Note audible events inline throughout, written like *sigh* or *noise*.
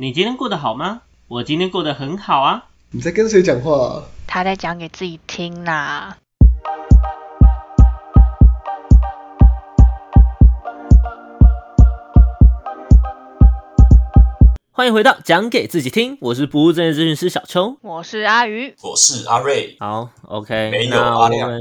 你今天过得好吗？我今天过得很好啊。你在跟谁讲话、啊？他在讲给自己听啦。欢迎回到讲给自己听，我是不务正业咨询师小邱。我是阿鱼，我是阿瑞，好，OK，没有那我阿亮们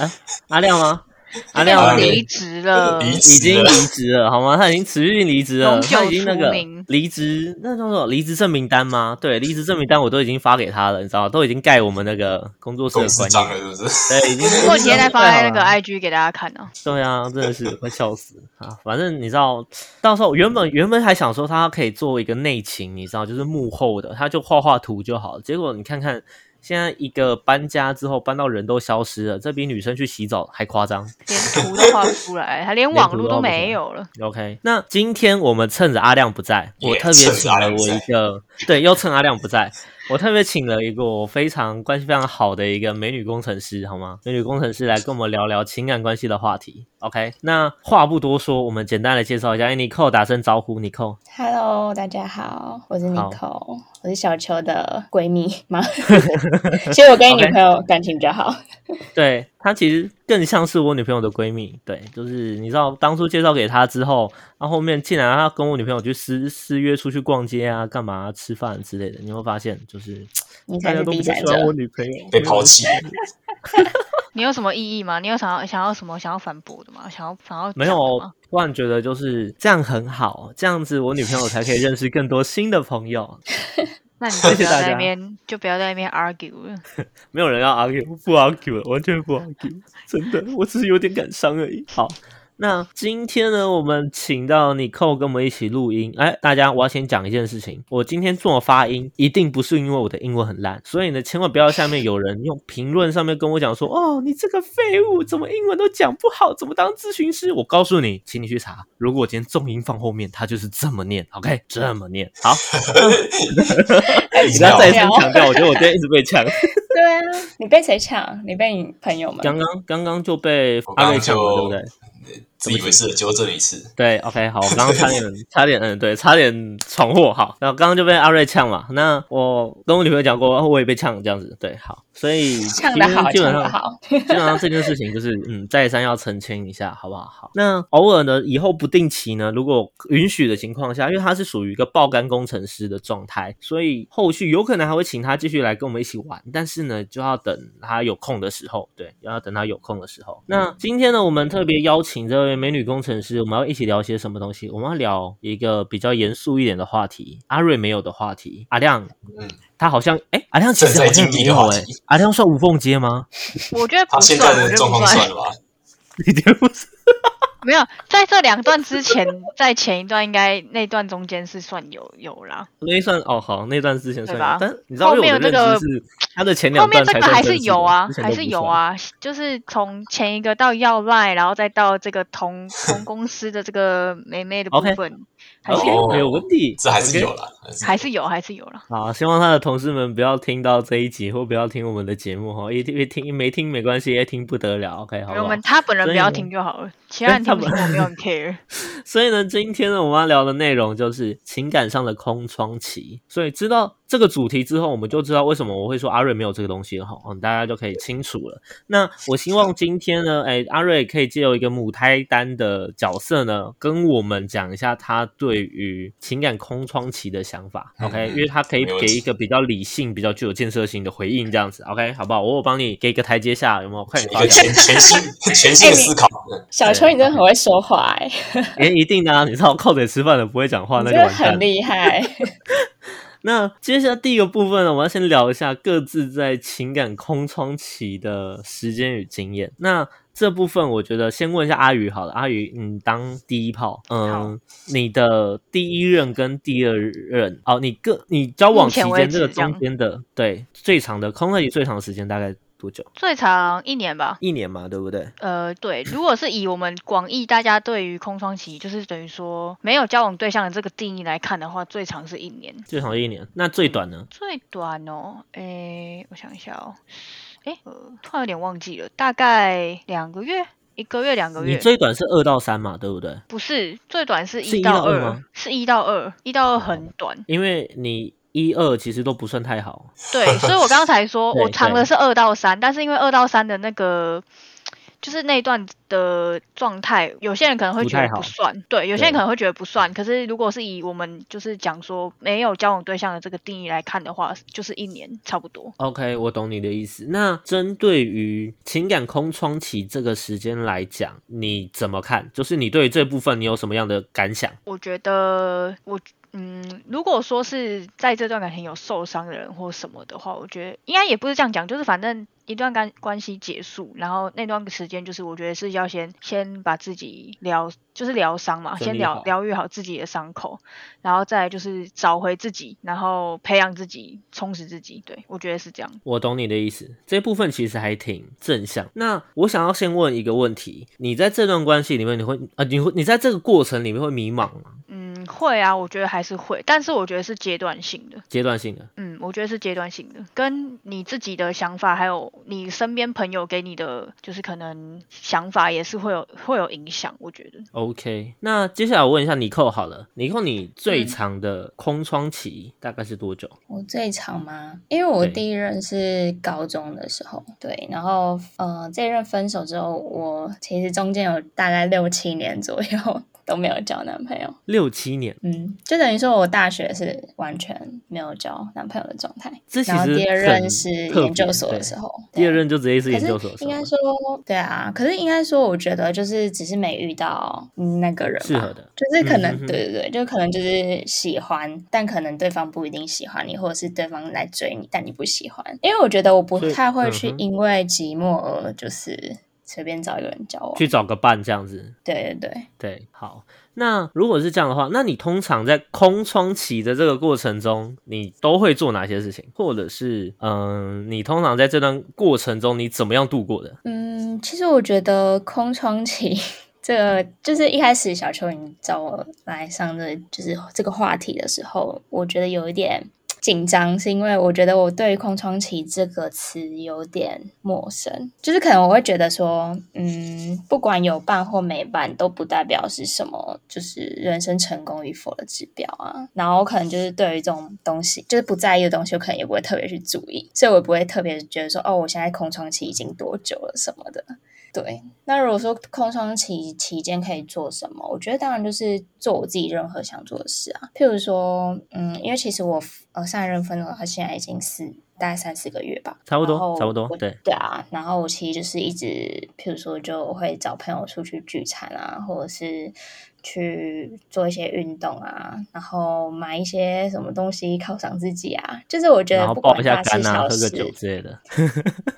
啊，阿亮吗？阿阿亮离职了，已经离职了，好吗？他已经持续离职了，他已经那个离职，那叫做离职证明单吗？对，离职证明单我都已经发给他了，你知道吗？都已经盖我们那个工作室的观章了，是不是？对，已经过几天再发在那个盖好了 IG 给大家看哦。对啊，真的是快笑死啊！反正你知道，到时候原本原本还想说他可以做一个内勤，你知道，就是幕后的，他就画画图就好。结果你看看，现在一个搬家之后，搬到人都消失了，这比女生去洗澡还夸张。连图都画不出来，还连网络都没有了。OK，那今天我们趁着阿亮不在，也我特别请了我一个，对，又趁阿亮不在，我特别请了一个我非常关系非常好的一个美女工程师，好吗？美女工程师来跟我们聊聊情感关系的话题。OK，那话不多说，我们简单的介绍一下，哎，尼寇打声招呼，尼寇。Hello，大家好，我是好 Nico，我是小秋的闺蜜吗？*laughs* 其实我跟你女朋友感情比较好。对她其实更像是我女朋友的闺蜜，对，就是你知道当初介绍给她之后，然后后面竟然她跟我女朋友去私私约出去逛街啊、干嘛、吃饭之类的，你会发现就是你才是喜欢我，女朋友，*laughs* 被抛弃，*laughs* 你有什么异议吗？你有想要想要什么想要反驳的吗？想要想要没有突然觉得就是这样很好，这样子我女朋友才可以认识更多新的朋友。*laughs* 那你就不要在那边就不要在那边 argue 了。没有人要 argue，不 argue 了，完全不 argue，真的，我只是有点感伤而已。好。那今天呢，我们请到你寇跟我们一起录音。哎，大家，我要先讲一件事情，我今天做发音一定不是因为我的英文很烂，所以呢，千万不要下面有人用评论上面跟我讲说，哦，你这个废物，怎么英文都讲不好，怎么当咨询师？我告诉你，请你去查，如果我今天重音放后面，他就是这么念，OK，这么念。好，*laughs* 你不要再三强调，我觉得我今天一直被抢。对啊，你被谁抢？你被你朋友们？刚刚刚刚就被阿瑞抢了，对不就对？自以为是的纠正一次，对，OK，好，我刚刚差点 *laughs* 差点，嗯，对，差点闯祸，好，然后刚刚就被阿瑞呛嘛，那我跟我女朋友讲过，哦我也被呛这样子，对，好，所以呛的好，基本上好。基本上这件事情就是，嗯，再三要澄清一下，好不好？好，那偶尔呢，以后不定期呢，如果允许的情况下，因为他是属于一个爆肝工程师的状态，所以后续有可能还会请他继续来跟我们一起玩，但是呢，就要等他有空的时候，对，要等他有空的时候。那今天呢，我们特别邀请这位美女工程师，我们要一起聊些什么东西？我们要聊一个比较严肃一点的话题，阿瑞没有的话题，阿亮。嗯，他好像，哎、阿亮其实好像没有、哎的话题，阿亮算无缝接吗？我觉得不他现算，我觉得在的状。况算了吧？*laughs* 一点不是。没有，在这两段之前，在前一段应该那段中间是算有有啦。那一算哦，好，那段之前算但你知道，后面这个他的前两后面这个还是有啊还是。有啊，就是从前一个到要赖，然后再到这个同同 *laughs* 公司的这个妹妹的部分，还是 OK，有哦没有问题，这还是有了，还是有，还是有了。好，希望他的同事们不要听到这一集，或不要听我们的节目哈，一听没听没关系，一听不得了，OK，好我们？他本人不要听就好了，其他人听不懂我没有很 *laughs* care。所以呢，今天呢，我们要聊的内容就是情感上的空窗期。所以知道这个主题之后，我们就知道为什么我会说阿瑞没有这个东西了哈，嗯，大家就可以清楚了。那我希望今天呢，哎，阿瑞可以借由一个母胎单的角色呢，跟我们讲一下他对于情感空窗期的想法，OK？、嗯因为他可以给一个比较理性、比较具有建设性的回应，这样子，OK？好不好？我我帮你给一个台阶下，有没有？快点发表。全全新全新的思考。小秋，你真的很会说话哎、哎，一定的啊！你知道靠嘴吃饭的不会讲话，你真的那就很。厉害。那接下来第一个部分呢，我要先聊一下各自在情感空窗期的时间与经验。那这部分我觉得先问一下阿宇好了，阿宇，你当第一炮，嗯，你的第一任跟第二任，哦，你各你交往期间这个中间的，对，最长的空窗期最长的时间大概多久？最长一年吧。一年嘛，对不对？呃，对，如果是以我们广义大家对于空窗期，就是等于说没有交往对象的这个定义来看的话，最长是一年，最长一年，那最短呢？最短哦，诶，我想一下哦，诶，呃，突然有点忘记了，大概两个月，一个月两个月你，最短是二到三嘛，对不对？不是最短是是一一到二到二吗，是一到二，一到二很短。因为你一二其实都不算太好，*laughs* 对，所以我刚才说我藏的是二到三，但是因为二到三的那个。就是那段的状态，有些人可能会觉得不算，对，有些人可能会觉得不算。可是如果是以我们就是讲说没有交往对象的这个定义来看的话，就是一年差不多。OK，我懂你的意思。那针对于情感空窗期这个时间来讲，你怎么看？就是你对于这部分你有什么样的感想？我觉得我嗯，如果说是在这段感情有受伤的人或什么的话，我觉得应该也不是这样讲，就是反正一段关关系结束，然后那段时间就是我觉得是要先先把自己疗，就是疗伤嘛，先疗疗愈好自己的伤口，然后再就是找回自己，然后培养自己，充实自己。对我觉得是这样。我懂你的意思，这部分其实还挺正向。那我想要先问一个问题：你在这段关系里面，你会啊、你会你在这个过程里面会迷茫吗？嗯，会啊，我觉得还是会，但是我觉得是阶段性的。阶段性的，嗯，我觉得是阶段性的，跟你自己的想法，还有你身边朋友给你的，就是可能想法也是会有会有影响。我觉得，OK，那接下来我问一下尼寇好了，尼寇你最嗯长的空窗期大概是多久？我最长吗？因为我第一任是高中的时候，对，然后呃，这一任分手之后，我其实中间有大概六七年左右都没有交男朋友，六七年，嗯，就等于说我大学是完全没有交男朋友的状态，这其实然后第二任是研究所的时候，第二任就直接是研究所应该说，对啊，可是应该说，我觉得就是只是没遇到嗯那个人吧适合的就是可能、对对对，就可能就是喜欢，但可能对方不一定喜欢你，或者是对方来追你，但你不喜欢。因为我觉得我不太会去因为寂寞而就是随便找一个人交往。去找个伴这样子。对对对，对，好，那如果是这样的话，那你通常在空窗期的这个过程中，你都会做哪些事情？或者是，嗯，你通常在这段过程中，你怎么样度过的？嗯，其实我觉得空窗期 *laughs* 这个，就是一开始小秋你找我来上这就是这个话题的时候，我觉得有一点紧张，是因为我觉得我对于空窗期这个词有点陌生，就是可能我会觉得说，嗯，不管有伴或没伴，都不代表是什么，就是人生成功与否的指标啊。然后可能就是对于这种东西，就是不在意的东西，我可能也不会特别去注意，所以我不会特别觉得说，哦，我现在空窗期已经多久了什么的。对，那如果说空窗期期间可以做什么，我觉得当然就是做我自己任何想做的事啊。譬如说，嗯，因为其实我呃上一任分了，他现在已经是大概三四个月吧，差不多差不多我对。对啊，然后我其实就是一直，譬如说就会找朋友出去聚餐啊，或者是去做一些运动啊，然后买一些什么东西犒赏自己啊。就是我觉得不管大事肝啊，小喝个事，酒之类的。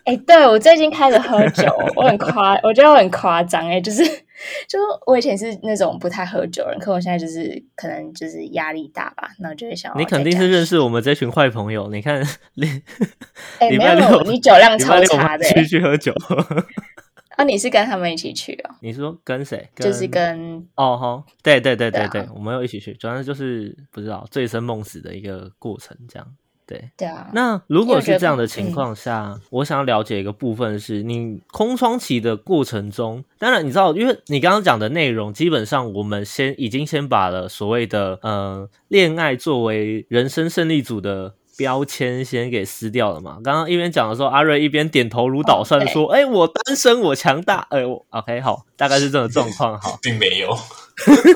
哎、对我最近开始喝酒，我很夸，我觉得我很夸张哎，就是，就我以前是那种不太喝酒人，可我现在就是可能就是压力大吧，那我就会想你肯定是认识我们这群坏朋友。你看，你 *laughs* 哎、礼拜没有，你酒量超差的、们去欸，去喝酒。*laughs* 啊，你是跟他们一起去哦，你是说跟谁？就是跟哦吼，对对对对对，我们要一起去，主要就是不知道醉生梦死的一个过程，这样对。对啊，那如果是这样的情况下，我想要了解一个部分是，你空窗期的过程中，当然你知道，因为你刚刚讲的内容，基本上我们先已经先把了所谓的呃恋爱作为人生胜利组的。标签先给撕掉了嘛？刚刚一边讲的时候，阿瑞一边点头如捣蒜说：“哎、我单身，我强大。哎，我 OK 好，大概是这种状况。好，*laughs* 并没有。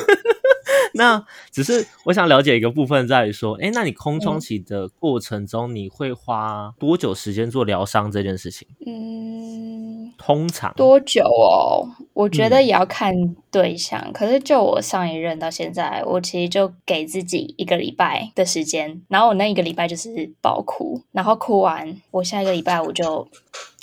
*laughs* 那只是我想了解一个部分，在于说，哎，那你空窗嗯期的过程中，你会花多久时间做疗伤这件事情？嗯，通常多久哦？我觉得嗯也要看对象。可是就我上一任到现在，我其实就给自己一个礼拜的时间，然后我那一个礼拜就是爆哭，然后哭完，我下一个礼拜我就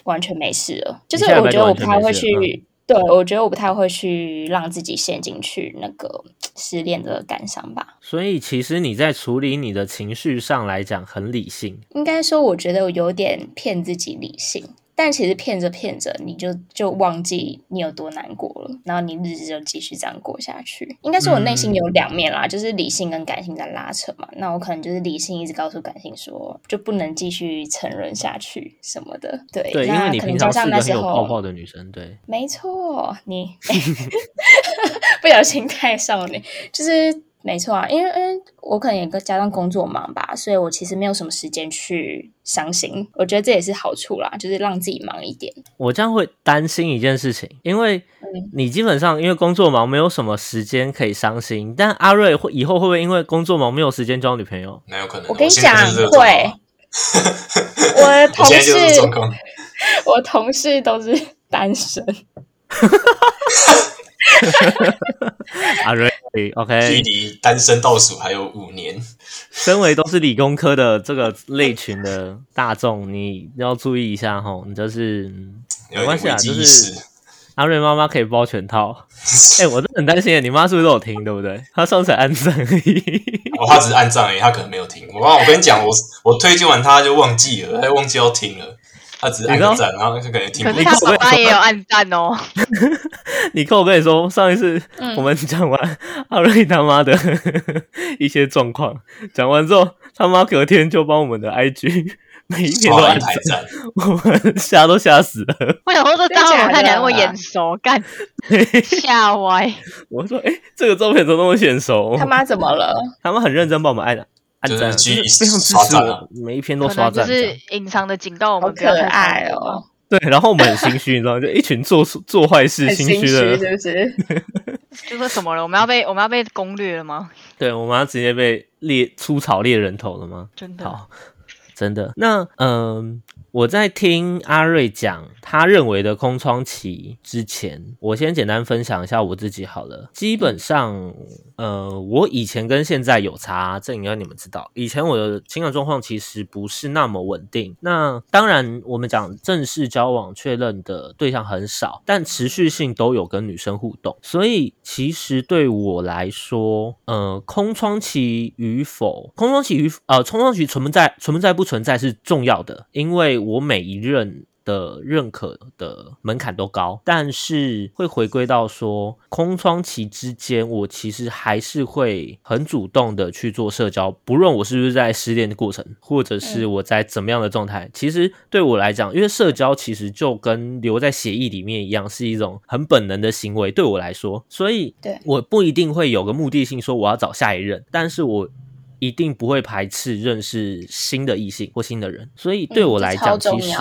完全没事了。就是我觉得我不太会去。对，我觉得我不太会去让自己陷进去那个失恋的感伤吧。所以其实你在处理你的情绪上来讲很理性，应该说，我觉得我有点骗自己理性，但其实骗着骗着，你就就忘记你有多难过了，然后你日子就继续这样过下去。应该是我内心有两面啦，就是理性跟感性在拉扯嘛。那我可能就是理性一直告诉感性说，就不能继续沉沦下去什么的。对，对，因为你那可能加平常是一个有泡泡的女生，对，没错，你 *laughs* *laughs* 不小心太少女，就是没错啊。因为因为我可能也跟加上工作忙吧，所以我其实没有什么时间去伤心。我觉得这也是好处啦，就是让自己忙一点。我这样会担心一件事情，因为嗯你基本上因为工作忙，没有什么时间可以伤心。但阿瑞会以后会不会因为工作忙没有时间交女朋友？哪有可能？我跟你讲就是这个状况啊我的 *laughs* 同事状，况。我同事都是单身。*laughs* 阿瑞，OK，距离单身倒数还有五年，身为都是理工科的这个类群的大众，你要注意一下哈。你就是没关系啊，就是。阿瑞妈妈可以包全套。*laughs* 哎、我真的很担心耶，你妈是不是都有听，对不对？她上次还按赞而已。哦，她只是按赞而已，她可能没有听。我我跟你讲，我我推荐完她就忘记了，她忘记要听了。他只是按个赞，然后就可能听可是他爸爸也有暗赞哦。*laughs* 你看，我跟你说，上一次嗯我们讲完阿瑞他妈的一些状况，讲完之后，他妈隔天就帮我们的 IG 每一篇都刷了按赞。我们吓都吓死了。我想说这张我真的假的看起来那么眼熟，干吓歪。我说，哎、这个照片怎么那么眼熟？他妈怎么了？他妈很认真帮我们按按赞，就非常支持我，每一篇都可刷赞。能就是隐藏的警告我好们不要太可爱哦，对，然后我们很心虚，你知道吗？就一群做做坏事、很心心虚虚的，是不是？*laughs* 就说什么了？我们要被我们要被攻略了吗？对，我们要直接被猎出草猎人头了吗？真的。好，真的。那嗯、我在听阿瑞讲他认为的空窗期之前，我先简单分享一下我自己好了。基本上，呃，我以前跟现在有差，这应该你们知道。以前我的情感状况其实不是那么稳定。那当然，我们讲正式交往确认的对象很少，但持续性都有跟女生互动。所以其实对我来说，呃，空窗期与否，空窗期与呃，空窗期存在存在不存在是重要的，因为我每一任。的认可的门槛都高，但是会回归到说，空窗期之间，我其实还是会很主动的去做社交，不论我是不是在失恋的过程，或者是我在怎么样的状态，其实对我来讲，因为社交其实就跟留在协议里面一样，是一种很本能的行为，对我来说，所以对我不一定会有个目的性说我要找下一任，但是我。一定不会排斥认识新的异性或新的人，所以对我来讲，其实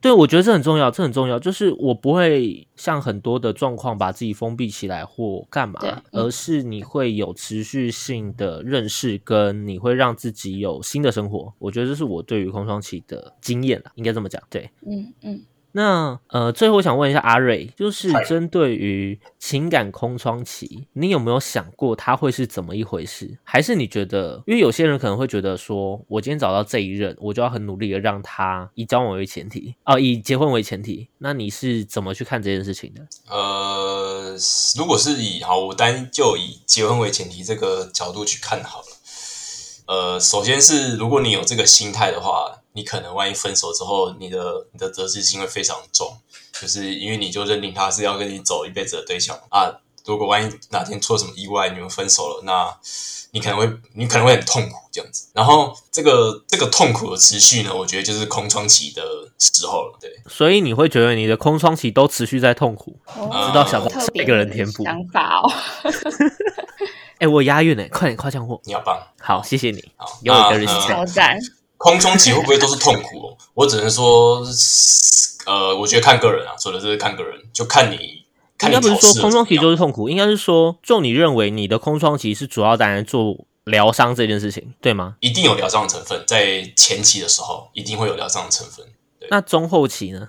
对我觉得这很重要，这很重要。就是我不会像很多的状况把自己封闭起来或干嘛，嗯而是你会有持续性的认识，跟你会让自己有新的生活。我觉得这是我对于空窗期的经验啦，应该这么讲。对，嗯嗯，那呃，最后我想问一下阿瑞，就是针对于情感空窗期，你有没有想过它会是怎么一回事？还是你觉得，因为有些人可能会觉得说，我今天找到这一任，我就要很努力的让他以交往为前提，哦、以结婚为前提。那你是怎么去看这件事情的？呃，如果是以好，我单就以结婚为前提这个角度去看好了。呃，首先是如果你有这个心态的话，你可能万一分手之后，你的你的得失心会非常重，就是因为你就认定他是要跟你走一辈子的对象啊。如果万一哪天出了什么意外，你们分手了，那你可能会你可能会很痛苦这样子。然后这个这个痛苦的持续呢，我觉得就是空窗期的时候了。对，所以你会觉得你的空窗期都持续在痛苦？哦知道想特别一个人填补想法哦。*laughs* 哎、我押韵呢，快点夸奖我！你好棒。好，谢谢你，好，有我一个那呃人气超赞，空窗期会不会都是痛苦哦？我只能说，呃，我觉得看个人啊，说的是看个人，就看你看应该不是说空窗期就是痛苦，应该是说，就你认为你的空窗期是主要拿来做疗伤这件事情，对吗？一定有疗伤的成分，在前期的时候一定会有疗伤的成分。那中后期呢？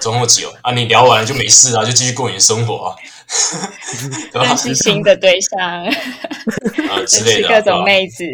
中后期哦，啊，你聊完了就没事啊，就继续过你的生活啊，对 *laughs* 吧认？识新的对象，*laughs* 啊之认类的各种妹子。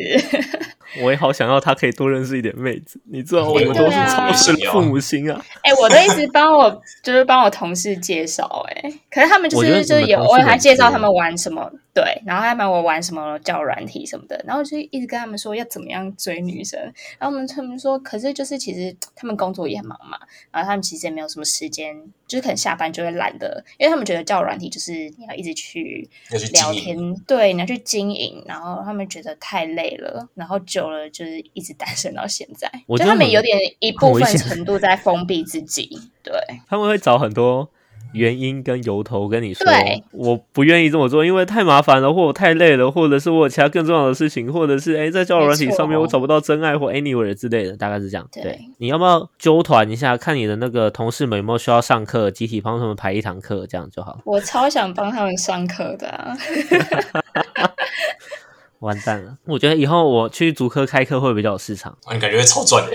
我也好想要他可以多认识一点妹子，你知道我们都是对啊。超生父母心啊。哎、我都一直帮我，就是帮我同事介绍、哎，可可是他们就是就是有，你们同事我还很多介绍他们玩什么，对，然后还买我玩什么交友软体什么的，然后就一直跟他们说要怎么样追女生，然后我们他们说，可是就是其实他们工作也很忙嘛，然后他们其实也没有什么时间，就是可能下班就会懒得，因为他们觉得交友软体就是你要一直去聊。天，对，你要去经营，然后他们觉得太累了，然后久了就是一直单身到现在，就他们有点一部分程度在封闭自己，对。他们会找很多原因跟由头跟你说，我不愿意这么做，因为太麻烦了，或我太累了，或者是我有其他更重要的事情，或者是哎，在交友软体上面我找不到真爱或 anywhere 之类的，大概是这样。对。你要不要揪团一下，看你的那个同事们有没有需要上课，集体帮他们排一堂课，这样就好。我超想帮他们上课的、啊，*laughs* 完蛋了，我觉得以后我去足科开课会比较有市场。啊你感觉会超赚的。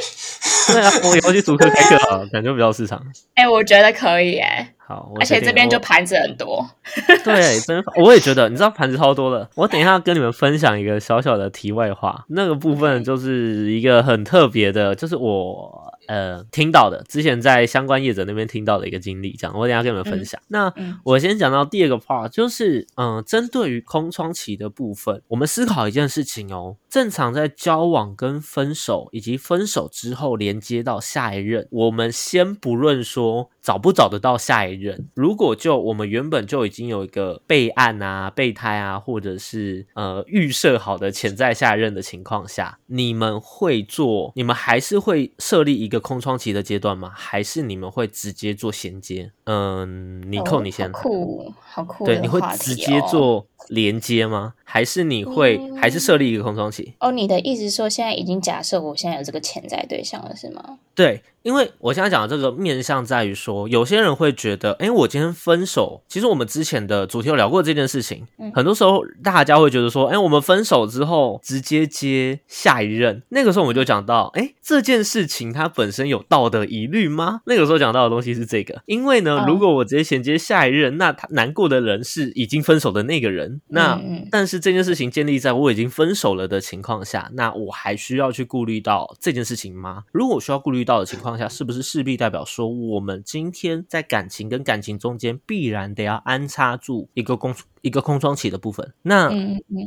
对啊，我以后去足科开课啊，*laughs* 感觉比较有市场。哎、我觉得可以哎、好，而且这边就盘子很多，*laughs* 对，真我也觉得，你知道盘子超多的。我等一下跟你们分享一个小小的题外话，那个部分就是一个很特别的，就是我呃听到的，之前在相关业者那边听到的一个经历，这样我等一下跟你们分享。那嗯我先讲到第二个 part，就是嗯、呃针对于空窗期的部分，我们思考一件事情哦，正常在交往跟分手，以及分手之后连接到下一任，我们先不论说找不找得到下一任，如果就我们原本就已经有一个备案啊、备胎啊，或者是呃预设好的潜在下一任的情况下，你们会做，你们还是会设立一个空窗期的阶段吗？还是你们会直接做衔接？嗯，你扣你先哦好酷，好酷对，你会直接哦做连接吗？还是你会、嗯还是设立一个空窗期？哦。你的意思说，现在已经假设我现在有这个潜在对象了，是吗？对，因为我现在讲的这个面向在于说，有些人会觉得，哎，我今天分手，其实我们之前的主题有聊过这件事情，嗯很多时候大家会觉得说，哎，我们分手之后直接接下一任，那个时候我们就讲到，哎，这件事情它本身有道德疑虑吗？那个时候讲到的东西是这个，因为呢，嗯如果我直接衔接下一任，那他难过的人是已经分手的那个人，那。但是这件事情建立在我已经分手了的情况下，那我还需要去顾虑到这件事情吗？如果我需要顾虑到的情况下，是不是势必代表说我们今天在感情跟感情中间必然得要安插住一个空一个空窗期的部分？那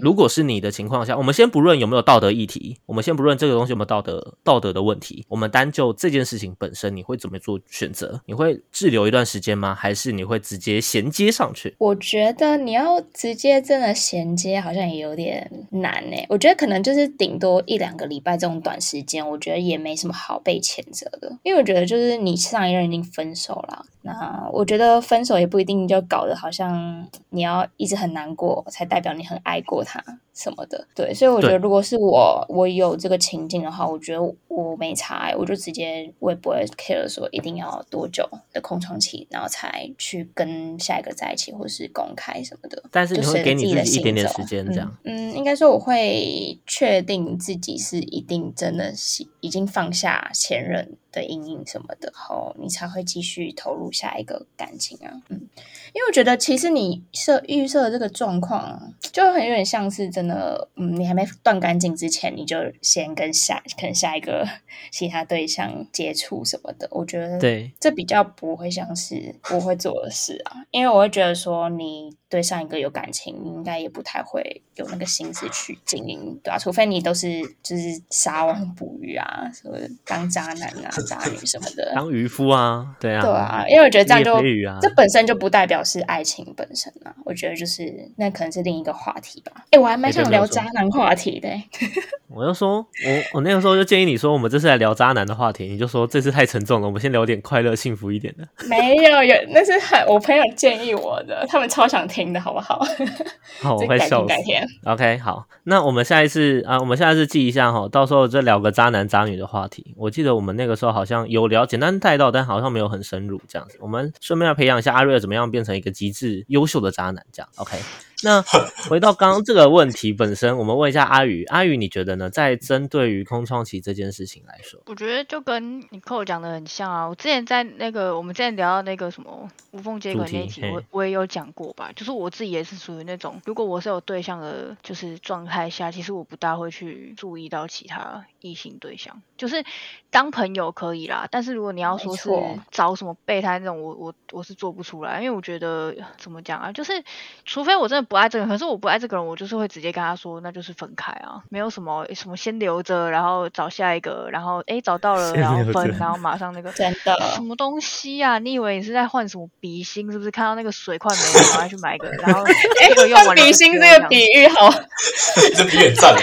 如果是你的情况下，我们先不论有没有道德议题，我们先不论这个东西有没有道德道德的问题，我们单就这件事情本身，你会怎么做选择？你会滞留一段时间吗？还是你会直接衔接上去？我觉得你要直接真的衔接，好像也有点难呢。我觉得可能就是顶多一两个礼拜这种短时间，我觉得也没什么好被谴责的，因为我觉得就是你上一任已经分手了，那我觉得分手也不一定就搞得好像你要一直很难过，才代表你很爱过他什么的。对，所以我觉得如果是我我有这个情境的话，我觉得我没差欸，我就直接我也不会 care 说一定要多久的空窗期，然后才去跟下一个在一起，或是公开什么的。但是你会给你自己一点点时间，这样。嗯。嗯，应该说我会确定自己是一定真的是已经放下前任的阴影什么的，后你才会继续投入下一个感情啊。嗯，因为我觉得其实你设预设的这个状况啊，就很有点像是真的，嗯，你还没断干净之前，你就先跟下 *laughs* 可能下一个其他对象接触什么的。我觉得对，这比较不会像是我会做的事啊，因为我会觉得说你对上一个有感情，你应该也不太会有那个心思去经营，对啊，除非你都是就是撒网捕鱼啊，什么当渣男啊、*laughs* 渣女什么的。当渔夫啊，对啊，对啊，因为我觉得这样就这本身就不代表是爱情本身啊，我觉得就是那可能是另一个话题吧。哎，我还蛮想聊渣男话题的、欸，*laughs* 我就说，我我那个时候就建议你说，我们这次来聊渣男的话题，你就说这次太沉重了，我们先聊点快乐、幸福一点的。没有有，那是很我朋友建议我的，他们超想听的好不好？*laughs* 好，我会笑死。改天。OK，好，那我们下一次啊，我们下一次记一下哈，到时候再聊个渣男渣女的话题。我记得我们那个时候好像有聊，简单带到，但好像没有很深入这样子。我们顺便要培养一下阿瑞尔怎么样变成一个极致优秀的渣男，这样 OK。那 *laughs* 回到刚刚这个问题本身，我们问一下阿宇，阿宇你觉得呢？在针对于空窗期这件事情来说，我觉得就跟你扣讲的很像啊。我之前在那个我们之前聊到那个什么无缝接轨那一集，我我也有讲过吧。就是我自己也是属于那种，如果我是有对象的，就是状态下，其实我不大会去注意到其他异性对象，就是当朋友可以啦。但是如果你要说是找什么备胎那种，我我我是做不出来，因为我觉得怎么讲啊，就是除非我真的不爱这个人，可是我不爱这个人，我就是会直接跟他说，那就是分开啊，没有什么什么先留着，然后找下一个，然后哎找到了，*laughs* 然后分，然后马上那个真的什么东西呀？你以为你是在换什么笔芯？是不是看到那个水快没了，赶快去买一个？*laughs* 然后 *laughs* 这个用完笔芯这个比喻好，这比喻赞哎，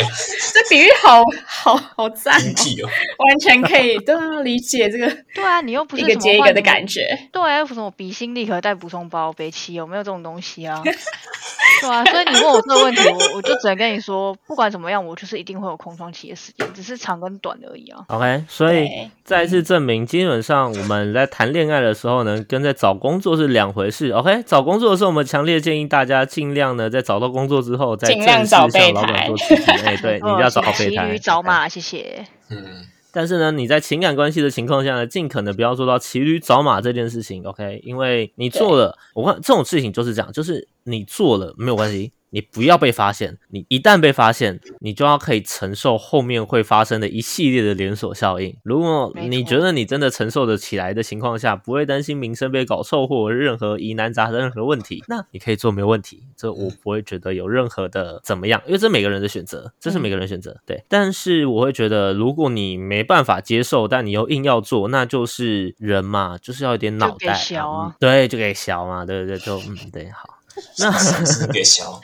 这比喻好好好赞哦，完全可以都要理解这个。对啊，你又不是一个接一个的感觉。对啊，又不是什么笔芯立刻带补充包，别气有没有这种东西啊？对啊，*laughs* 所以你问我这个问题，我我就只能跟你说，不管怎么样，我就是一定会有空窗期的时间，只是长跟短而已啊。OK，所以再次证明，基本上我们在谈恋爱的时候呢，跟在找工作是两回事。OK，找工作的时候，我们强烈建议大家尽量呢，在找到工作之后，再尽量找备胎。*laughs* 哎，对，你要找好备胎。骑驴找马，谢谢。嗯。但是呢，你在情感关系的情况下呢，尽可能不要做到骑驴找马这件事情，OK？因为你做了，我看这种事情就是这样，就是你做了没有关系。你不要被发现，你一旦被发现，你就要可以承受后面会发生的一系列的连锁效应。如果你觉得你真的承受得起来的情况下，不会担心名声被搞臭或任何疑难杂症任何问题，那你可以做没有问题。这我不会觉得有任何的怎么样，因为这每个人的选择，这是每个人选择。对，但是我会觉得，如果你没办法接受，但你又硬要做，那就是人嘛，就是要有点脑袋。对，就给小嘛，对对对，就嗯，对，好。那 *laughs* 是越小，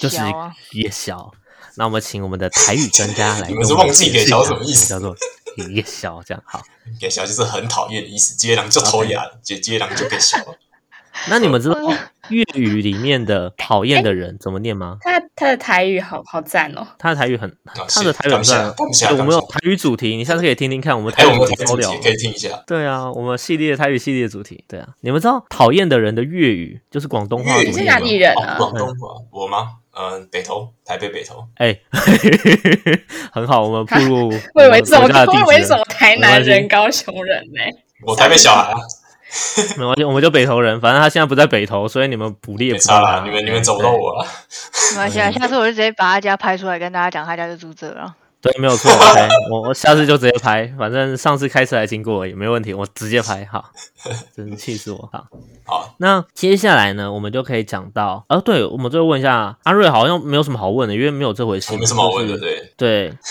就是越小。那我们请我们的台语专家来。*laughs* 你们是忘记给小什么意思？叫做给小，这样好。给小就是很讨厌的意思，接狼就脱牙，接接狼就给小。*laughs* 那你们知道粤语里面的讨厌的人怎么念吗？他他的台语好好赞哦，他的台语很，他的台语很赞。我们有台语主题，你下次可以听听看。我们台语超聊，可以听一下。对啊，我们系列台语系列主题，对啊。你们知道讨厌的人的粤语就是广东话？你是哪里人啊？广东话，我吗？嗯，北投，台北北投。哎，*laughs* 很好，我们步入 *laughs* 我以为什么？我以为什么台南人、高雄人呢？我台北小孩啊。*laughs* 没关系，我们就北投人，反正他现在不在北投，所以你们捕猎不差了。你们你们找不到我了。没关系啊，下次我就直接把他家拍出来，跟大家讲他家就住这了。对，没有错。OK，我我下次就直接拍，反正上次开车来经过也没问题，我直接拍。好，*laughs* 真是气死我。好，好，那接下来呢，我们就可以讲到，啊，对，我们最后问一下阿瑞，好像没有什么好问的，因为没有这回事。没什么好问的，对对。*laughs*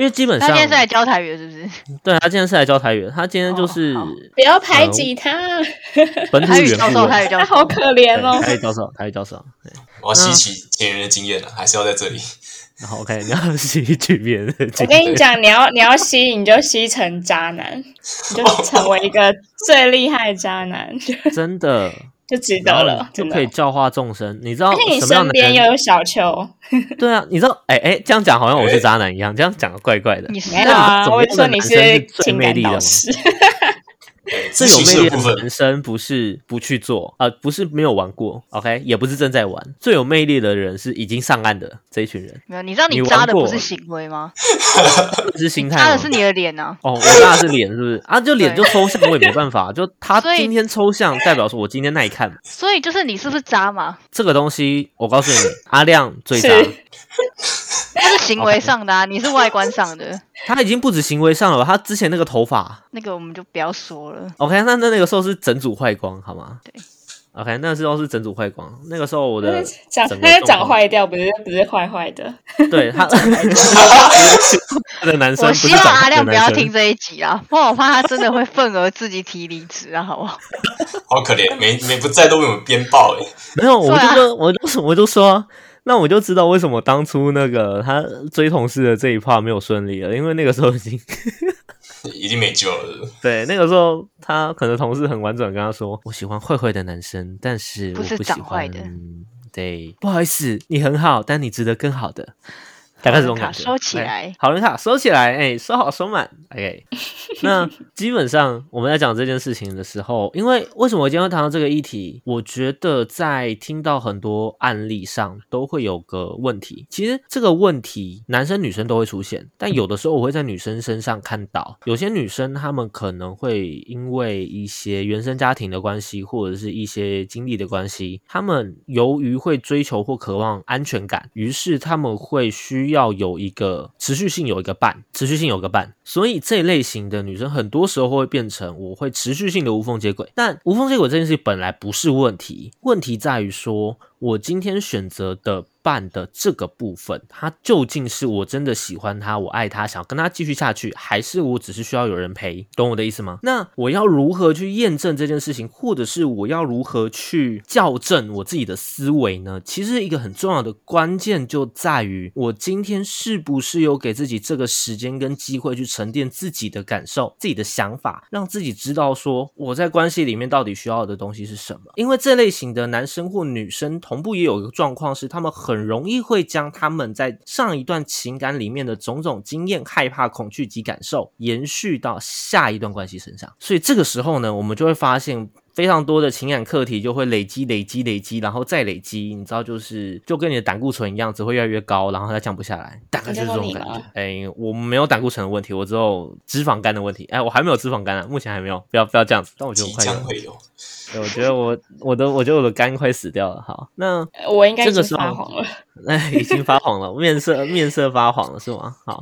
因为基本上他今天是来教台语的，是不是？对他今天是来教台语的。他今天就是不要排挤他，本土语教授，台语教授好可怜哦。台语教授，台语教授。我要吸取前人的经验了，还是要在这里。然后 OK，你要吸取别人的。我跟你讲，你要你要吸，你就吸成渣男，你就成为一个最厉害的渣男。真的。就值得了，就可以教化众生。你知道？而且你身边又有小秋。*laughs* 对啊，你知道？哎哎，这样讲好像我是渣男一样，这样讲怪怪的。你是啊？我说你是最魅力的吗？最有魅力的人生不是不去做啊，不是没有玩过，OK，也不是正在玩。最有魅力的人是已经上岸的这一群人。没有，你知道你扎的不是行为吗？*laughs* 是心态。扎的是你的脸呢？哦，我扎的是脸，是不是？啊，就脸就抽象，我也没办法。就他今天抽象，代表说我今天耐看。所以就是你是不是渣嘛？这个东西，我告诉你，阿亮最渣。他是行为上的啊，你是外观上的。他已经不止行为上了，他之前那个头发，那个我们就不要说了。OK，那那那个时候是整组坏光，好吗？对。OK，那时候是整组坏光。那个时候我的长，他是长坏掉，不是不是坏坏的。对他，的 *laughs* 男生。我希望阿亮不要听这一集啊，不然我怕他真的会愤而自己提离职啊，好不好？好可怜，每每不在都被我们编爆哎。没有，我就说，我就我就说。那我就知道为什么当初那个他追同事的这一 part 没有顺利了，因为那个时候已经已经没救了。*laughs* 对，那个时候他可能同事很婉转跟他说：“我喜欢坏坏的男生，但是我不喜欢。”对，不好意思，你很好，但你值得更好的。大概是这种卡收起哎来好人卡收起来，哎，收好收满。OK，*laughs* 那基本上我们在讲这件事情的时候，因为为什么我今天会谈到这个议题？我觉得在听到很多案例上都会有个问题，其实这个问题男生女生都会出现，但有的时候我会在女生身上看到，有些女生她们可能会因为一些原生家庭的关系，或者是一些经历的关系，她们由于会追求或渴望安全感，于是她们会需要有一个持续性有一个伴，持续性有个伴，所以这类型的女生很多时候会变成我会持续性的无缝接轨，但无缝接轨这件事本来不是问题，问题在于说我今天选择的伴的这个部分，它究竟是我真的喜欢他，我爱他，想跟他继续下去，还是我只是需要有人陪？懂我的意思吗？那我要如何去验证这件事情，或者是我要如何去校正我自己的思维呢？其实一个很重要的关键就在于我今天是不是有给自己这个时间跟机会去沉淀自己的感受、自己的想法，让自己知道说我在关系里面到底需要的东西是什么。因为这类型的男生或女生同步也有一个状况是，他们很很容易会将他们在上一段情感里面的种种经验、害怕、恐惧及感受延续到下一段关系身上。所以这个时候呢，我们就会发现。非常多的情感课题就会累积、累积、累积，然后再累积，你知道，就是就跟你的胆固醇一样，只会越来越高，然后它降不下来，大概就是这种感觉。哎，我没有胆固醇的问题，我只有脂肪肝的问题。哎，我还没有脂肪肝啊，目前还没有，不要不要这样子。但我觉得我快有了，将会有。我觉得我我的我觉得我的肝快死掉了。好，那我应该这个时候发黄了。*laughs* 哎，已经发黄了，面色面色发黄了是吗？好，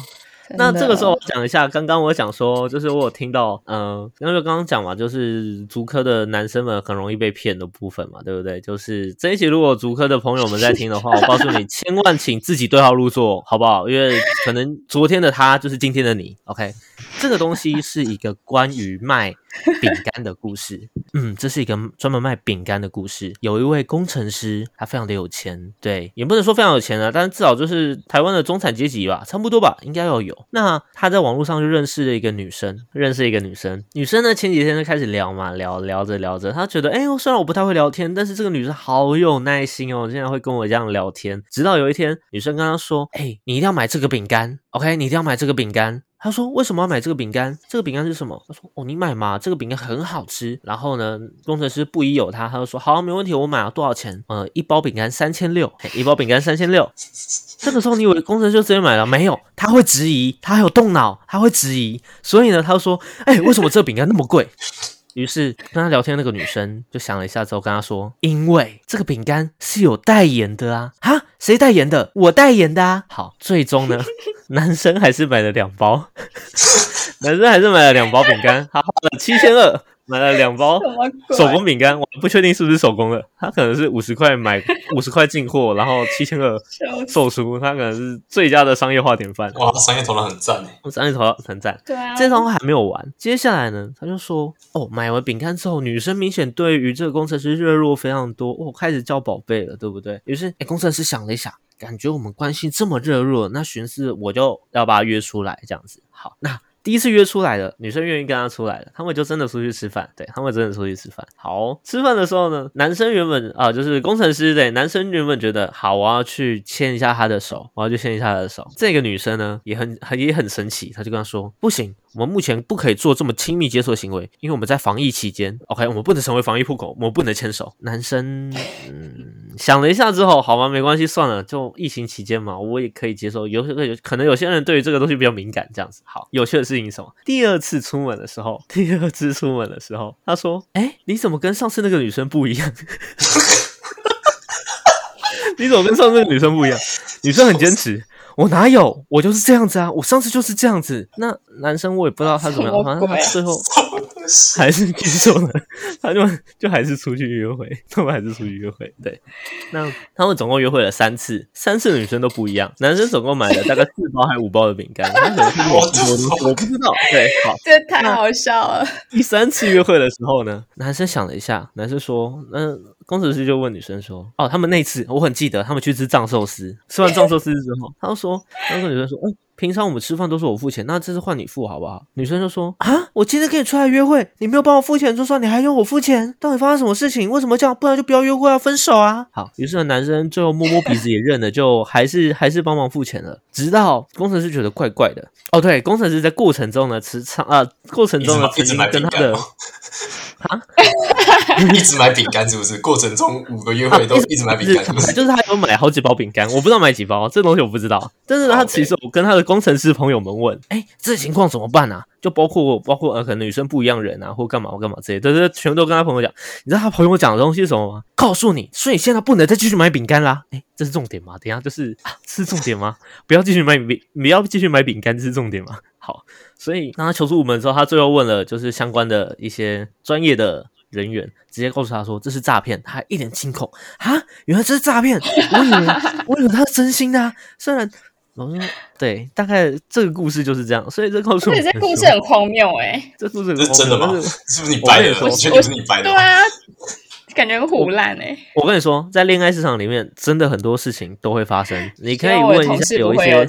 那这个时候我讲一下，刚刚我讲说，就是我有听到，嗯、因为刚刚讲嘛，就是足科的男生们很容易被骗的部分嘛，对不对？就是这一期如果足科的朋友们在听的话，我告诉你，*laughs* 千万请自己对号入座，好不好？因为可能昨天的他就是今天的你，OK？这个东西是一个关于卖饼干的故事，嗯，这是一个专门卖饼干的故事。有一位工程师，他非常的有钱，对，也不能说非常有钱啊，但是至少就是台湾的中产阶级吧，差不多吧，应该要有。那他在网络上就认识了一个女生，认识一个女生，女生呢前几天就开始聊嘛，聊聊着聊着，他觉得，哎、呦，虽然我不太会聊天，但是这个女生好有耐心哦，竟然会跟我这样聊天。直到有一天，女生跟他说，哎、你一定要买这个饼干，OK，你一定要买这个饼干。他说：“为什么要买这个饼干？这个饼干是什么？”他说：“哦，你买嘛，这个饼干很好吃。”然后呢，工程师不疑有他，他就说：“好，没问题，我买了多少钱？呃，一包饼干三千六，一包饼干三千六。”这个时候你以为工程师就直接买了？没有，他会质疑，他还有动脑，他会质疑。所以呢，他就说：“哎、为什么这饼干那么贵？”于是跟他聊天的那个女生就想了一下之后跟他说：“因为这个饼干是有代言的啊！哈，谁代言的？我代言的啊！”好，最终呢，*laughs* 男生还是买了两包，男生还是买了两包饼干，他花了七千二买了两包手工饼干，我不确定是不是手工的，他可能是五十块买五十块进货，然后七千二售出，他可能是最佳的商业化典范。哇，商业头脑很赞诶。商业头脑很赞。对啊，这套还没有完，接下来呢，他就说，哦，买完饼干之后，女生明显对于这个工程师热络非常多，哦，开始叫宝贝了，对不对？于是，哎，工程师想了一想，感觉我们关系这么热络，那寻思我就要把他约出来，这样子。好，那第一次约出来的，女生愿意跟他出来的，他们就真的出去吃饭，对他们真的出去吃饭。好，吃饭的时候呢，男生原本啊、就是工程师对，男生原本觉得好，我要去牵一下他的手，我要去牵一下他的手。这个女生呢，也很很也很神奇，她就跟他说，不行，我们目前不可以做这么亲密接触的行为，因为我们在防疫期间，OK，我们不能成为防疫破口，我们不能牵手。男生嗯想了一下之后，好吧，没关系，算了，就疫情期间嘛，我也可以接受。有有可能有些人对于这个东西比较敏感，这样子。好，有趣的事情是什么？第二次出门的时候，第二次出门的时候，他说：“哎，你怎么跟上次那个女生不一样？*laughs* 你怎么跟上次那个女生不一样？女生很坚持。”我哪有？我就是这样子啊！我上次就是这样子。那男生我也不知道他怎么样，反正他最后？还是接受了，他就就还是出去约会，他们还是出去约会。对，那他们总共约会了三次，三次的女生都不一样，男生总共买了大概四包还五包的饼干，他可能是我 *laughs* 我我不知道。对，好，这太好笑了。第三次约会的时候呢，男生想了一下，男生说：“嗯、工程师就问女生说：“哦，他们那次我很记得，他们去吃藏寿司，吃完藏寿司之后，他就说，他就跟女生说，哎、平常我们吃饭都是我付钱，那这次换你付好不好？”女生就说：“啊，我今天跟你出来约会，你没有帮我付钱，就算你还用我付钱，到底发生什么事情？为什么这样？不然就不要约会啊，分手啊！”好，于是呢，男生最后摸摸鼻子也认了，就还是还是帮忙付钱了。直到工程师觉得怪怪的，哦，对，工程师在过程中呢，吃唱啊，过程中呢曾经跟他的饼干吗？*laughs* 一直买饼干是不是？过程中五个约会都一直买饼干？就是他有买好几包饼干，我不知道买几包，这东西我不知道。但是他其实我跟他的工程师朋友们问，哎、这情况怎么办啊？就包括包括呃，可能女生不一样人啊，或干嘛或干嘛之类的，这这全都跟他朋友讲。你知道他朋友讲的东西是什么吗？告诉你，所以现在不能再继续买饼干啦。哎、这是重点吗？等一下就是啊，这是重点吗？不要继续买饼，不要继续买饼干，这是重点吗？好，所以当他求助无门之后，他最后问了就是相关的一些专业的人员，直接告诉他说这是诈骗，他一脸惊恐啊，原来这是诈骗，我以为我以为他是真心的、啊，虽然。我说对，大概这个故事就是这样，所以这告诉我这故事很荒谬哎、*laughs* 这故事很这是真的吗？荒谬但是 *laughs* 是不是你掰的？我觉得你是你掰的吗。*laughs* 对啊，感觉很胡烂哎。我跟你说，在恋爱市场里面，真的很多事情都会发生。你可以问一下有一些。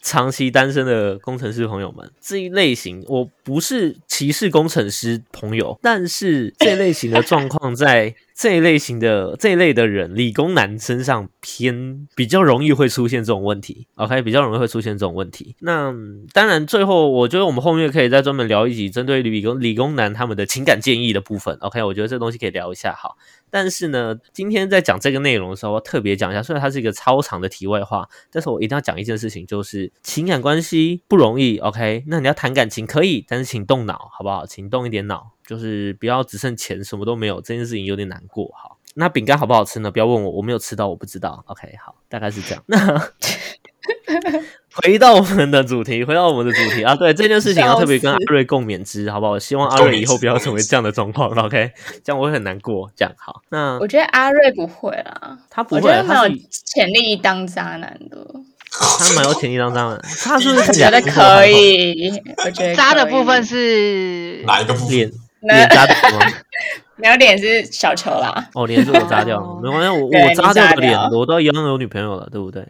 长期单身的工程师朋友们，这一类型，我不是歧视工程师朋友，*coughs* 但是这类型的状况在 *coughs* 这一类型的这一类的人，理工男身上偏比较容易会出现这种问题。OK，比较容易会出现这种问题。那当然，最后我觉得我们后面可以再专门聊一集针对理工理工男他们的情感建议的部分。OK，我觉得这东西可以聊一下。好，但是呢，今天在讲这个内容的时候，我要特别讲一下，虽然它是一个超长的题外话，但是我一定要讲一件事情，就是情感关系不容易。OK，那你要谈感情可以，但是请动脑，好不好？请动一点脑，就是不要只剩钱，什么都没有，这件事情有点难过。好，那饼干好不好吃呢？不要问我，我没有吃到，我不知道。OK，好，大概是这样。那 *laughs* 回到我们的主题，回到我们的主题啊，对这件事情要特别跟阿瑞共勉之，好不好？希望阿瑞以后不要成为这样的状况 OK，这样我会很难过。这样好，那我觉得阿瑞不会啦，他不会我觉，得没有潜力当渣男的。他蛮有潜力当渣男，他是不是觉得可以，我觉得渣的部分是哪一个部脸分？那脸渣掉吗？*laughs* 没有脸是小球啦。哦，脸是我渣掉没关系，我我渣掉的脸我都一样有女朋友了，对不对？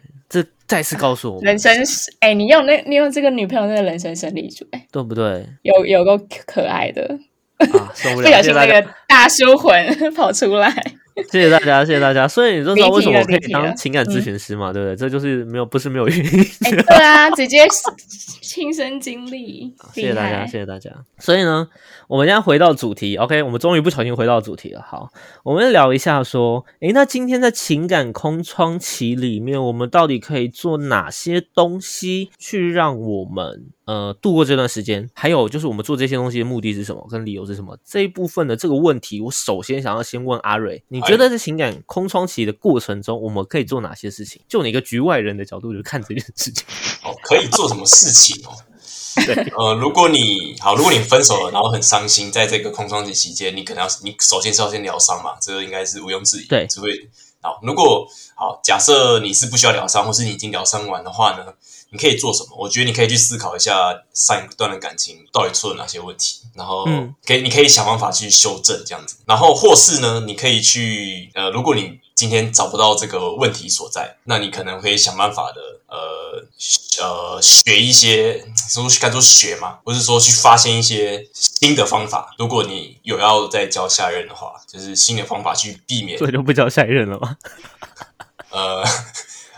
这再次告诉我们，人生是哎、你用那你用这个女朋友那个人生胜利组，哎，对不对？有有个可爱的，啊，受不不了，*laughs* 谢谢大家，小心那个大叔魂 *laughs* 跑出来。*laughs* 谢谢大家，谢谢大家。所以你就知道为什么我可以当情感咨询师嘛，对不对？这就是没有不是没有原因。哎、*laughs* 对啊，直接亲身经历，谢谢大家，谢谢大家。所以呢，我们现在回到主题，OK，我们终于不小心回到主题了。好，我们聊一下说，诶，那今天在情感空窗期里面，我们到底可以做哪些东西去让我们呃度过这段时间？还有就是我们做这些东西的目的是什么，跟理由是什么？这一部分的这个问题，我首先想要先问阿瑞，你觉得在情感空窗期的过程中，我们可以做哪些事情？就你一个局外人的角度去看这件事情。*laughs* 哦，可以做什么事情哦？对，呃，如果你好，如果你分手了，然后很伤心，在这个空窗期期间，你可能要，你首先是要先疗伤嘛，这个应该是毋庸置疑。对只会好。如果好，假设你是不需要疗伤，或是你已经疗伤完的话呢，你可以做什么？我觉得你可以去思考一下上一段的感情到底出了哪些问题，然后嗯可以你可以想办法去修正这样子，然后或是呢，你可以去呃，如果你今天找不到这个问题所在，那你可能可以想办法的呃呃学一些，说该说学嘛，或是说去发现一些新的方法。如果你有要再教下一任的话，就是新的方法去避免所以就不教下一任了吗？*laughs* 呃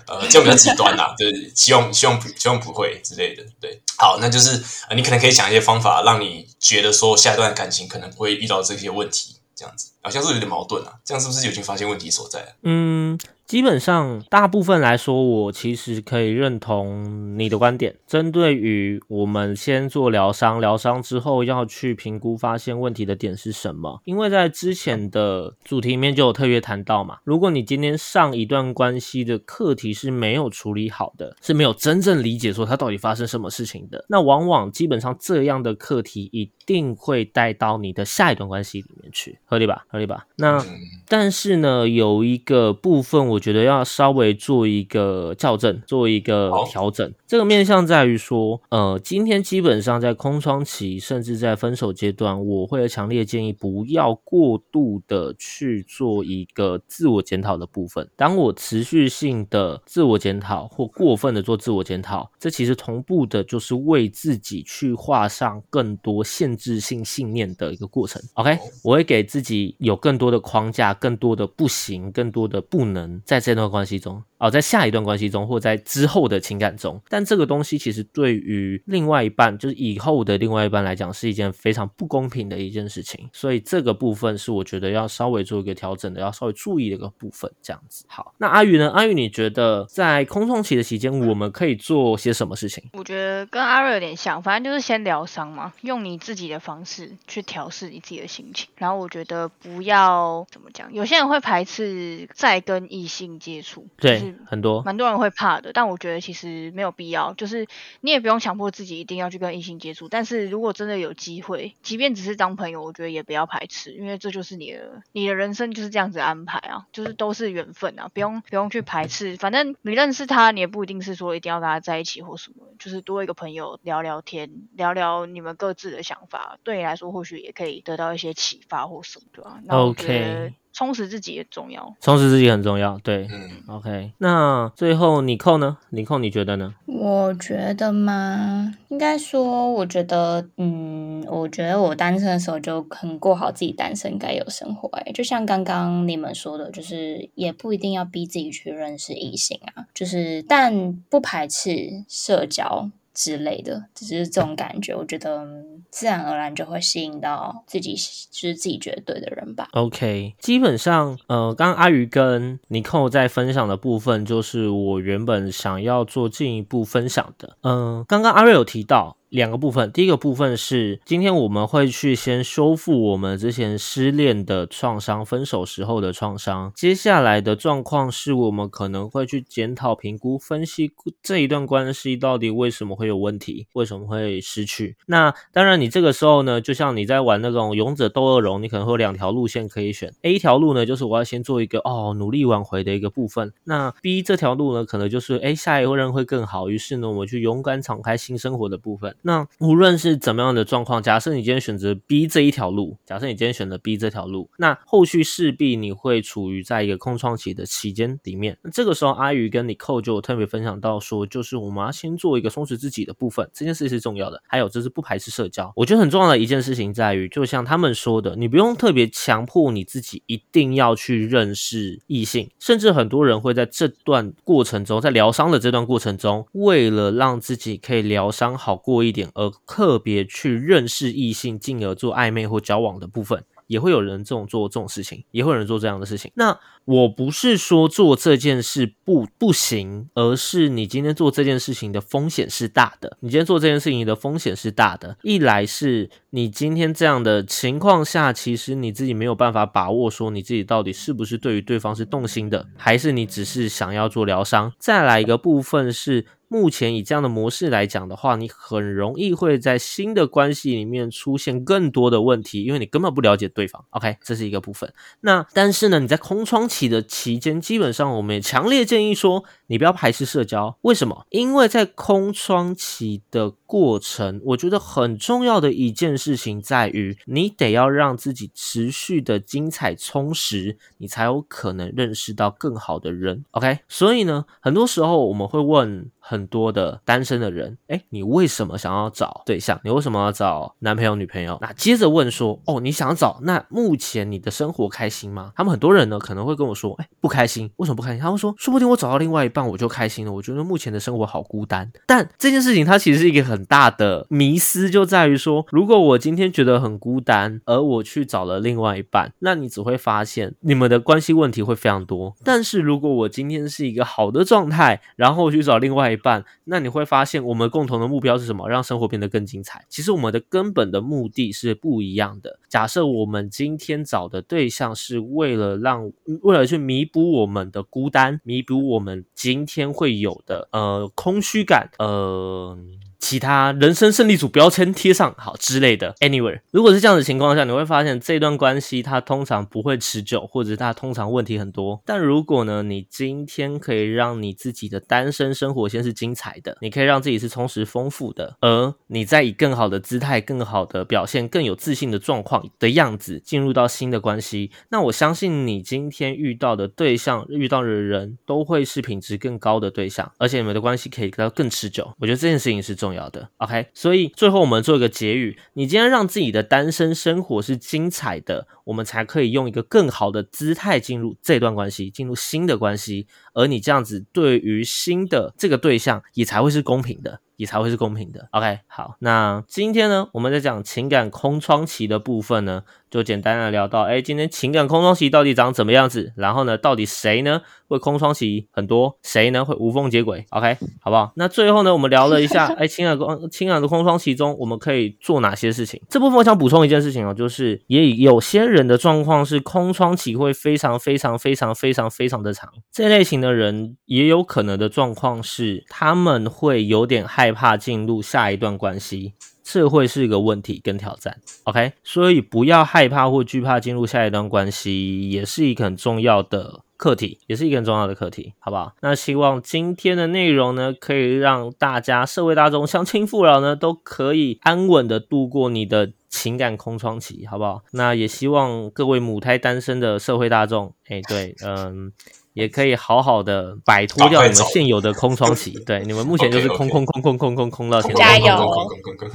呃，这样比较极端啦，*laughs* 就是希望希望希望不会之类的。对，好，那就是呃，你可能可以想一些方法，让你觉得说下一段感情可能会遇到这些问题，这样子好像是有点矛盾啊。这样是不是已经发现问题所在？嗯，基本上大部分来说，我其实可以认同你的观点。针对于我们先做疗伤，疗伤之后要去评估发现问题的点是什么，因为在之前的主题里面就有特别谈到嘛，如果你今天上一段关系的课题是没有处理好的，是没有真正理解说它到底发生什么事情的，那往往基本上这样的课题一定会带到你的下一段关系里面去，合理吧？合理吧？那嗯，但是呢，有一个部分，我觉得要稍微做一个校正，做一个调整。这个面向在于说，呃，今天基本上在空窗期，甚至在分手阶段，我会强烈建议不要过度的去做一个自我检讨的部分。当我持续性的自我检讨或过分的做自我检讨，这其实同步的就是为自己去画上更多限制性信念的一个过程。OK，我会给自己有更多的框架，更多的不行，更多的不能，在这段关系中。哦，在下一段关系中，或在之后的情感中，但这个东西其实对于另外一半，就是以后的另外一半来讲，是一件非常不公平的一件事情。所以这个部分是我觉得要稍微做一个调整的，要稍微注意的一个部分。这样子，好，那阿宇呢？阿宇，你觉得在空窗期的期间，我们可以做些什么事情？我觉得跟阿瑞有点像，反正就是先疗伤嘛，用你自己的方式去调试你自己的心情。然后我觉得不要怎么讲，有些人会排斥再跟异性接触，对，就是很多。蛮多人会怕的，但我觉得其实没有必要，就是你也不用强迫自己一定要去跟异性接触。但是如果真的有机会，即便只是当朋友，我觉得也不要排斥，因为这就是你的你的人生就是这样子安排啊，就是都是缘分啊，不用不用去排斥。反正你认识他，你也不一定是说一定要跟他在一起或什么，就是多一个朋友聊聊天，聊聊你们各自的想法，对你来说或许也可以得到一些启发或什么，对吧？那我觉得 OK 充实自己也重要。充实自己很重要，对。嗯，OK，那最后你扣呢？你扣你觉得呢？我觉得嘛，应该说，我觉得，嗯，我觉得我单身的时候就很过好自己单身该有生活、欸。就像刚刚你们说的，就是也不一定要逼自己去认识异性啊，就是但不排斥社交之类的，只是这种感觉，我觉得自然而然就会吸引到自己，就是自己觉得对的人吧。OK，基本上，呃，刚刚阿鱼跟尼寇在分享的部分，就是我原本想要做进一步分享的。嗯、刚刚阿瑞有提到两个部分，第一个部分是今天我们会去先修复我们之前失恋的创伤、分手时候的创伤，接下来的状况是我们可能会去检讨、评估、分析这一段关系到底为什么会有问题，为什么会失去。那当然，你这个时候呢，就像你在玩那种勇者斗恶龙，你可能会有两条路线可以选。A 条路呢，就是我要先做一个哦努力挽回的一个部分。那 B 这条路呢，可能就是哎下一任会更好，于是呢，我们去勇敢敞开新生活的部分。那无论是怎么样的状况，假设你今天选择 B 这一条路，假设你今天选择 B 这条路，那后续势必你会处于在一个空窗期的期间里面。那这个时候，阿宇跟你扣就特别分享到说，就是我们要先做一个充实自己的部分，这件事是重要的。还有就是不排斥社交，我觉得很重要的一件事情在于，就像他们说的，你不用特别强迫你自己一定要去认识异性，甚至很多人会在这段过程中，在疗伤的这段过程中，为了让自己可以疗伤好过一点，而特别去认识异性，进而做暧昧或交往的部分。也会有人这种做这种事情，也会有人做这样的事情。那我不是说做这件事不不行，而是你今天做这件事情的风险是大的。你今天做这件事情的风险是大的，一来是你今天这样的情况下，其实你自己没有办法把握说你自己到底是不是对于对方是动心的，还是你只是想要做疗伤。再来一个部分是。目前以这样的模式来讲的话，你很容易会在新的关系里面出现更多的问题，因为你根本不了解对方。OK，这是一个部分。那但是呢，你在空窗期的期间，基本上我们也强烈建议说，你不要排斥社交。为什么？因为在空窗期的过程，我觉得很重要的一件事情在于，你得要让自己持续的精彩充实，你才有可能认识到更好的人。OK，所以呢，很多时候我们会问很多的单身的人，哎，你为什么想要找对象？你为什么要找男朋友、女朋友？那接着问说，哦，你想找，那目前你的生活开心吗？他们很多人呢可能会跟我说，哎，不开心，为什么不开心？他们说，说不定我找到另外一半我就开心了。我觉得目前的生活好孤单。但这件事情它其实是一个很大的迷思，就在于说，如果我今天觉得很孤单，而我去找了另外一半，那你只会发现你们的关系问题会非常多。但是如果我今天是一个好的状态，然后去找另外一半，那你会发现我们共同的目标是什么？让生活变得更精彩。其实我们的根本的目的是不一样的。假设我们今天找的对象是为了让，为了去弥补我们的孤单，弥补我们今天会有的呃空虚感，呃。其他人生胜利组标签贴上好之类的。Anyway，如果是这样的情况下，你会发现这段关系它通常不会持久，或者是它通常问题很多。但如果呢，你今天可以让你自己的单身生活先是精彩的，你可以让自己是充实丰富的，而你再以更好的姿态、更好的表现、更有自信的状况的样子进入到新的关系，那我相信你今天遇到的对象、遇到的人都会是品质更高的对象，而且你们的关系可以到更持久。我觉得这件事情是重要的。OK，所以最后我们做一个结语：你今天让自己的单身生活是精彩的，我们才可以用一个更好的姿态进入这段关系，进入新的关系。而你这样子对于新的这个对象也才会是公平的。也才会是公平的。OK，好，那今天呢，我们在讲情感空窗期的部分呢，就简单的聊到，哎，今天情感空窗期到底长怎么样子？然后呢，到底谁呢会空窗期很多，谁呢会无缝接轨？OK，好不好？那最后呢，我们聊了一下，*laughs* 哎，情感空情感的空窗期中，我们可以做哪些事情？这部分我想补充一件事情哦，就是也有些人的状况是空窗期会非常非常非常非常非常的长，这类型的人也有可能的状况是，他们会有点害。害怕进入下一段关系，这会是一个问题跟挑战。OK，所以不要害怕或惧怕进入下一段关系，也是一个很重要的课题，也是一个很重要的课题，好不好？那希望今天的内容呢，可以让大家社会大众相亲父老呢，都可以安稳的度过你的情感空窗期，好不好？那也希望各位母胎单身的社会大众，哎，对，嗯。也可以好好的摆脱掉你们现有的空窗期，*laughs* 对，你们目前就是空空空空空空空到现在。加油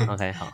！OK，好，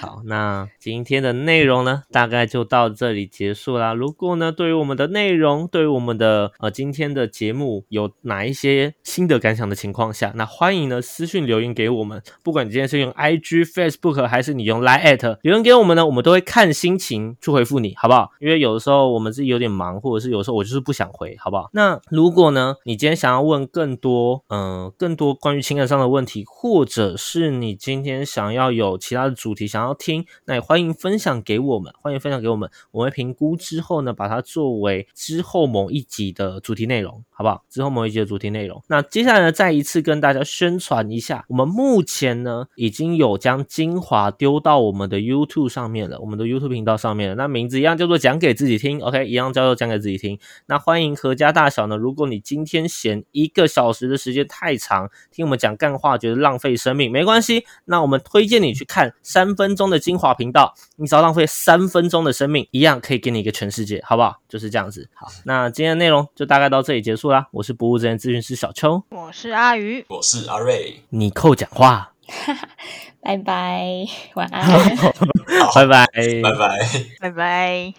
好，那今天的内容呢，大概就到这里结束啦。如果呢，对于我们的内容，对于我们的呃今天的节目有哪一些心得感想的情况下，那欢迎呢私信留言给我们。不管你今天是用 IG、Facebook 还是你用 Line at 留言给我们呢，我们都会看心情去回复你，好不好？因为有的时候我们自己有点忙，或者是有时候我就是不想回，好不好？那如果呢，你今天想要问更多，嗯，更多关于情感上的问题，或者是你今天想要有其他的主题想要听，那也欢迎分享给我们，欢迎分享给我们，我会评估之后呢，把它作为之后某一集的主题内容，好不好？之后某一集的主题内容。那接下来呢，再一次跟大家宣传一下，我们目前呢已经有将精华丢到我们的 YouTube 上面了，我们的 YouTube 频道上面了。那名字一样叫做讲给自己听，OK，一样叫做讲给自己听。那欢迎合家大小。那如果你今天嫌一个小时的时间太长，听我们讲干话觉得浪费生命，没关系。那我们推荐你去看三分钟的精华频道，你只要浪费三分钟的生命，一样可以给你一个全世界，好不好？就是这样子。好，那今天的内容就大概到这里结束啦。我是不务正业咨询师小邱，我是阿鱼，我是阿瑞，你扣讲话，*laughs* 拜拜，晚安，*laughs* 拜拜，拜拜，拜拜。